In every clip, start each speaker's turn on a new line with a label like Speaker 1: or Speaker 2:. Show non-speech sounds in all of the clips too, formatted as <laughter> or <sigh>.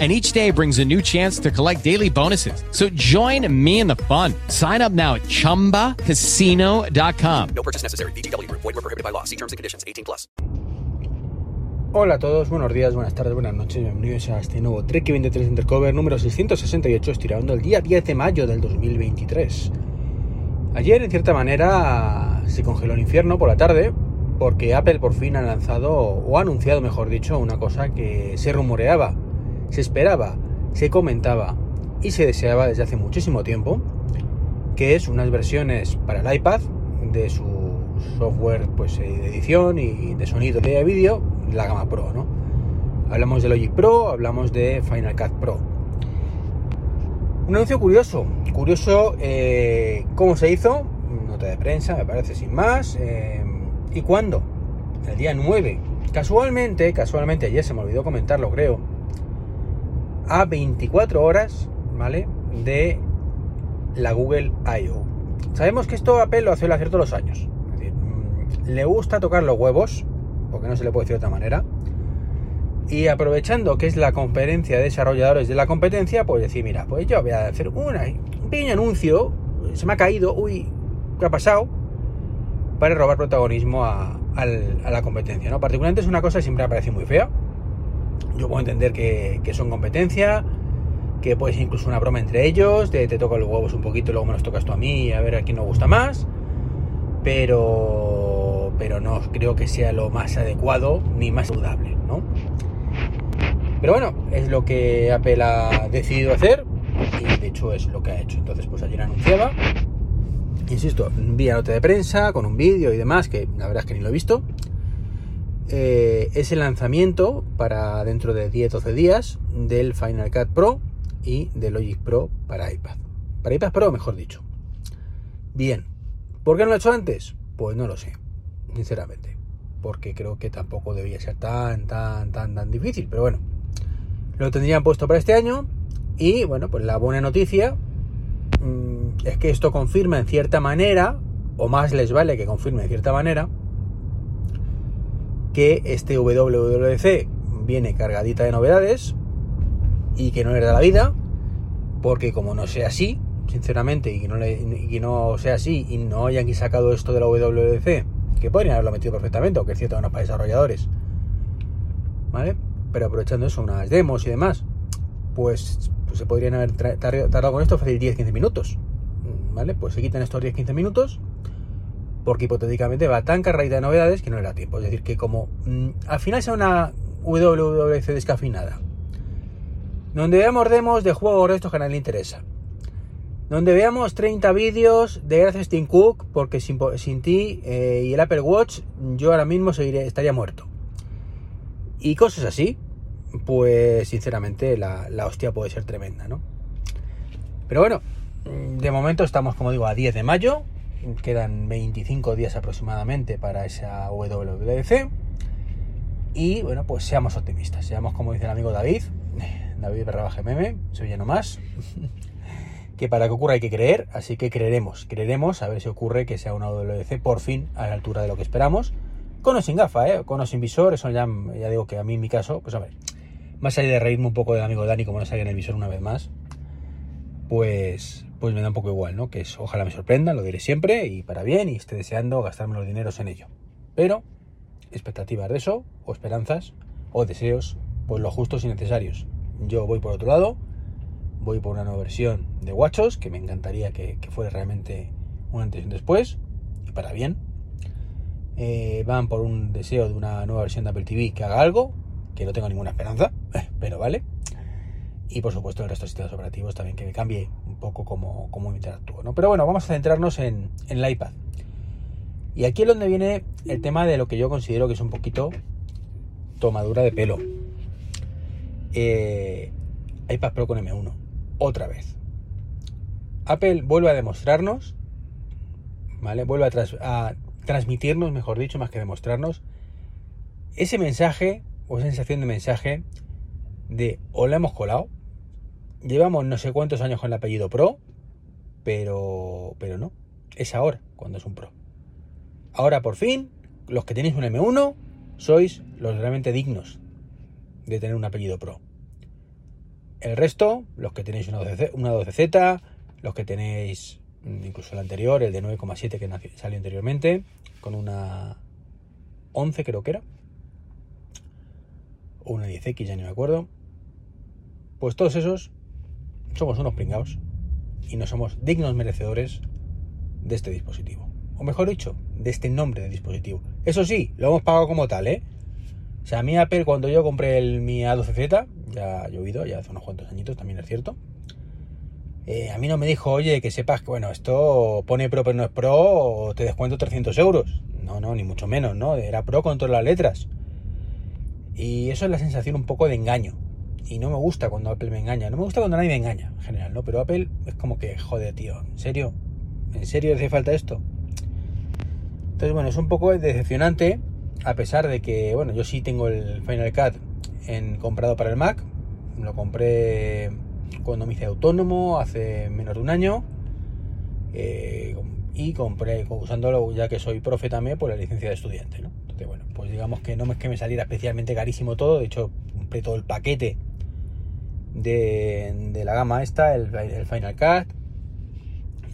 Speaker 1: and each day brings a new chance to collect daily bonuses. So join me in the fun. Sign up now at ChumbaCasino.com.
Speaker 2: No purchase necessary. BGW. Void were prohibited by law. See terms and conditions. 18 plus.
Speaker 3: Hola a todos, buenos días, buenas tardes, buenas noches, bienvenidos a este nuevo Trek 23 Undercover número 668, estirando el día 10 de mayo del 2023. Ayer, en cierta manera, se congeló el infierno por la tarde, porque Apple por fin ha lanzado, o ha anunciado, mejor dicho, una cosa que se rumoreaba se esperaba, se comentaba y se deseaba desde hace muchísimo tiempo, que es unas versiones para el iPad de su software pues, eh, de edición y de sonido de vídeo, la gama Pro, ¿no? Hablamos de Logic Pro, hablamos de Final Cut Pro. Un anuncio curioso, curioso eh, cómo se hizo, nota de prensa, me parece sin más, eh, y cuándo, el día 9. Casualmente, casualmente, ayer se me olvidó comentarlo, creo, a 24 horas, ¿vale? De la Google I.O. Sabemos que esto Apple lo hace hacer todos los años. Mm, le gusta tocar los huevos, porque no se le puede decir de otra manera. Y aprovechando que es la conferencia de desarrolladores de la competencia, pues decir, mira, pues yo voy a hacer un pequeño anuncio, se me ha caído, uy, ¿qué ha pasado? Para robar protagonismo a, la competencia, ¿no? Particularmente es una cosa que siempre me parecido muy fea, yo puedo entender que, son competencia, que puede ser incluso una broma entre ellos, te toca los huevos un poquito y luego me los tocas tú a mí a ver a quién nos gusta más. Pero, pero no creo que sea lo más adecuado ni más saludable, ¿no? Pero bueno, es lo que Apple ha decidido hacer y de hecho es lo que ha hecho. Entonces, pues ayer anunciaba, insisto, vía nota de prensa, con un vídeo y demás, que la verdad es que ni lo he visto, eh, es el lanzamiento para dentro de 10-12 días del Final Cut Pro y del Logic Pro para iPad. Para iPad Pro, mejor dicho. Bien, ¿por qué no lo he hecho antes? Pues no lo sé, sinceramente. Porque creo que tampoco debía ser tan, tan, tan, tan difícil. Pero bueno, lo tendrían puesto para este año. Y bueno, pues la buena noticia mm, es que esto confirma en cierta manera, o más les vale que confirme en cierta manera, que este WWDC viene cargadita de novedades y que no le da la vida, porque como no sea así, sinceramente, y que no, sea así y no hayan sacado esto de la WWDC, que podrían haberlo metido perfectamente, aunque es cierto que no para desarrolladores, ¿vale? Pero aprovechando eso, unas demos y demás, pues, pues se podrían haber tardado con esto fácil 10-15 minutos, ¿vale? Pues se quitan estos 10-15 minutos porque hipotéticamente va tan cargadita de novedades que no le da tiempo. Es decir, que como mm, al final sea una WWC descafinada, donde veamos demos de juegos de estos que a nadie le interesa, donde veamos 30 vídeos de gracias Tim Cook, porque sin, ti eh, y el Apple Watch yo ahora mismo estaría muerto. Y cosas así, pues sinceramente la, la hostia puede ser tremenda, ¿no? Pero bueno, de momento estamos, como digo, a 10 de mayo, quedan 25 días aproximadamente para esa WWDC. Y bueno, pues seamos optimistas, seamos como dice el amigo David, <laughs> David barra meme, soy ya no más, <laughs> que para que ocurra hay que creer, así que creeremos, creeremos a ver si ocurre que sea una WWDC por fin a la altura de lo que esperamos, con o sin gafa, ¿eh? con o sin visor, eso ya, ya digo que a mí en mi caso, pues a ver, más allá de reírme un poco del amigo Dani como no salga en el visor una vez más, pues, pues me da un poco igual, ¿no? Que es, ojalá me sorprenda, lo diré siempre y para bien y esté deseando gastarme los dineros en ello. Pero expectativas de eso, o esperanzas, o deseos, pues lo justos y necesarios. Yo voy por otro lado, voy por una nueva versión de Watchos, que me encantaría que, fuera realmente un antes y un después, y para bien. Eh, van por un deseo de una nueva versión de Apple TV que haga algo, que no tengo ninguna esperanza, <laughs> pero vale y por supuesto el resto de sistemas operativos también que me cambie un poco cómo, cómo interactúo. ¿no? Pero bueno, vamos a centrarnos en, el iPad. Y aquí es donde viene el tema de lo que yo considero que es un poquito tomadura de pelo. Eh, iPad Pro con M1, otra vez. Apple vuelve a demostrarnos, ¿vale? Vuelve a, a transmitirnos, mejor dicho, más que demostrarnos, ese mensaje o sensación de mensaje de o la hemos colado, llevamos no sé cuántos años con el apellido Pro, pero, pero no, es ahora cuando es un Pro. Ahora por fin, los que tenéis un M1 sois los realmente dignos de tener un apellido Pro. El resto, los que tenéis una 12Z, los que tenéis mm, incluso el anterior, el de 9,7 que salió anteriormente, con una 11 creo que era, o una 10X, ya no me acuerdo, pues todos esos somos unos pringados y no somos dignos merecedores de este dispositivo. O mejor dicho, de este nombre de dispositivo. Eso sí, lo hemos pagado como tal, ¿eh? O sea, a mí Apple cuando yo compré el mi A12Z, ya ha llovido, ya hace unos cuantos añitos, también es cierto. Eh, a mí no me dijo, oye, que sepas que, bueno, esto pone Pro pero no es Pro, o te descuento 300 euros. No, no, ni mucho menos, ¿no? Era Pro con todas las letras. Y eso es la sensación un poco de engaño. Y no me gusta cuando Apple me engaña. No me gusta cuando nadie me engaña, en general, ¿no? Pero Apple es como que, joder, tío, ¿en serio? ¿En serio hace falta esto? Entonces, bueno, es un poco decepcionante, a pesar de que, bueno, yo sí tengo el Final Cut en, comprado para el Mac. Lo compré cuando me hice autónomo, hace menos de un año. Eh, y compré, usándolo ya que soy profe también, por la licencia de estudiante, ¿no? Entonces, bueno, pues digamos que no es que me saliera especialmente carísimo todo, de hecho, compré todo el paquete de, la gama esta, el, Final Cut.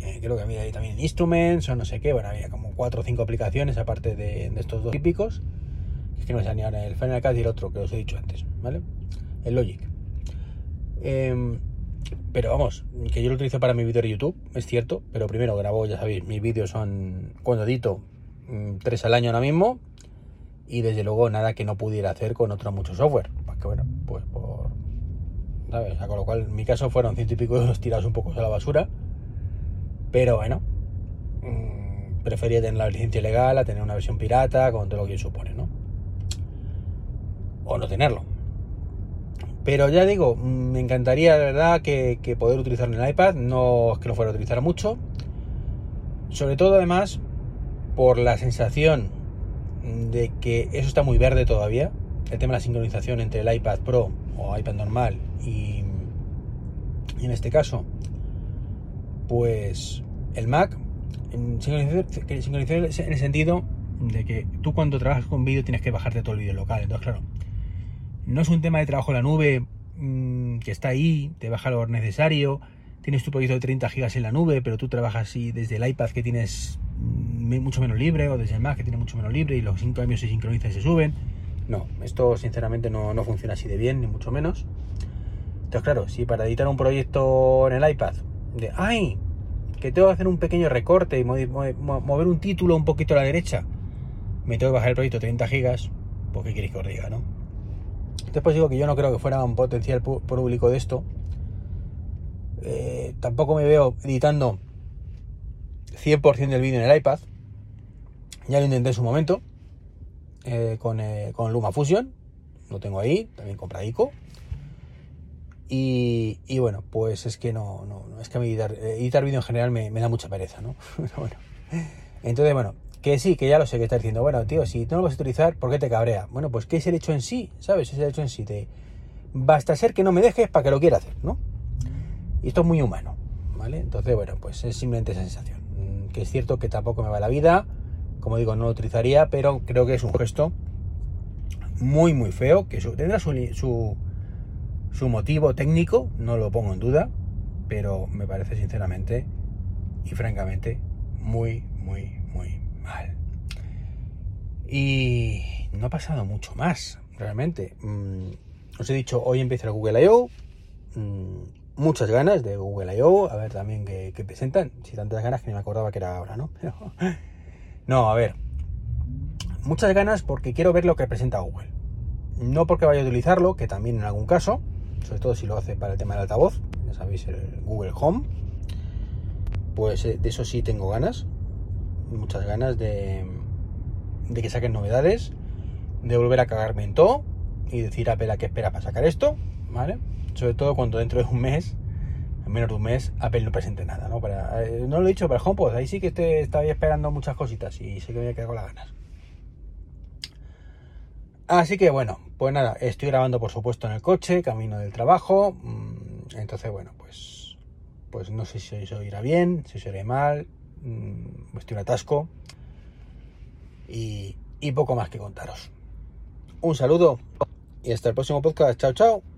Speaker 3: Eh, creo que había ahí también Instruments o no sé qué, bueno, había como cuatro o cinco aplicaciones aparte de, estos dos típicos. Es que no me ahora el Final Cut y el otro que os he dicho antes, ¿vale? El Logic. Em, pero vamos, que yo lo utilizo para mi vídeo de YouTube, es cierto, pero primero grabo, ya sabéis, mis vídeos son, cuando edito, mm, tres al año ahora mismo, y desde luego nada que no pudiera hacer con otro mucho software. Pues que bueno, pues por. Con lo cual, en mi caso fueron ciento y pico euros tirados un poco a la basura. Pero bueno, mm, prefería tener la licencia legal a tener una versión pirata con todo lo que supone, ¿no? O no tenerlo. Pero ya digo, mm, me encantaría de verdad que, que poder utilizarlo en el iPad. No es que lo fuera a utilizar mucho. Sobre todo además por la sensación de que eso está muy verde todavía. El tema de la sincronización entre el iPad Pro o iPad normal y, en este caso, pues el Mac. Sincronizar, en el sentido de que tú cuando trabajas con vídeo tienes que bajarte todo el vídeo local. Entonces, claro, no es un tema de trabajo en la nube mm, que está ahí, te baja lo necesario, tienes tu proyecto de 30 gigas en la nube, pero tú trabajas así desde el iPad que tienes mucho menos libre o desde el Mac que tiene mucho menos libre y los 5 cambios se sincronizan y se suben. No, esto sinceramente no, no, funciona así de bien, ni mucho menos. Entonces, claro, si para editar un proyecto en el iPad, de ¡ay! Que tengo que hacer un pequeño recorte y mover un título un poquito a la derecha, me tengo que bajar el proyecto 30 gigas, pues ¿qué queréis que os diga, no? Después digo que yo no creo que fuera un potencial público de esto. Eh, tampoco me veo editando 100% del vídeo en el iPad. Ya lo intenté en su momento eh, con, eh, con LumaFusion. Lo tengo ahí, también compradico. Y, y bueno, pues es que no, no, es que a mí editar, editar vídeo en general me, da mucha pereza, ¿no? <laughs> bueno. Entonces, bueno, que sí, que ya lo sé que está diciendo, bueno, tío, si no lo vas a utilizar, ¿por qué te cabrea? Bueno, pues ¿qué es el hecho en sí? ¿Sabes? Es el hecho en sí. Te... Basta ser que no me dejes para que lo quiera hacer, ¿no? Y esto es muy humano, ¿vale? Entonces, bueno, pues es simplemente esa sensación que es cierto que tampoco me va la vida, como digo, no lo utilizaría, pero creo que es un gesto muy, muy feo, que tendrá su, su, motivo técnico, no lo pongo en duda, pero me parece sinceramente y francamente muy, muy, muy mal. Y no ha pasado mucho más, realmente. Mm, os he dicho, hoy empieza el Google I.O muchas ganas de Google I.O., a ver también qué, presentan, si tantas ganas que ni me acordaba que era ahora, ¿no? No, a ver, muchas ganas porque quiero ver lo que presenta Google. No porque vaya a utilizarlo, que también en algún caso, sobre todo si lo hace para el tema del altavoz, ya sabéis, el Google Home, pues eh, de eso sí tengo ganas, muchas ganas de, que saquen novedades, de volver a cagarme en todo y decir a Apple a qué espera para sacar esto, ¿vale? sobre todo cuando dentro de un mes, en menos de un mes, Apple no presente nada, ¿no? Eh, no lo he dicho, el HomePod, ahí sí que estoy, estaba esperando muchas cositas y sé que me voy a con las ganas. Así que bueno, pues nada, estoy grabando por supuesto en el coche, camino del trabajo. mm, Entonces, bueno, pues, pues no sé si se oirá bien, si se oirá mal. mm, Estoy en atasco. Y, y poco más que contaros. Un saludo y hasta el próximo podcast. Chao, chao.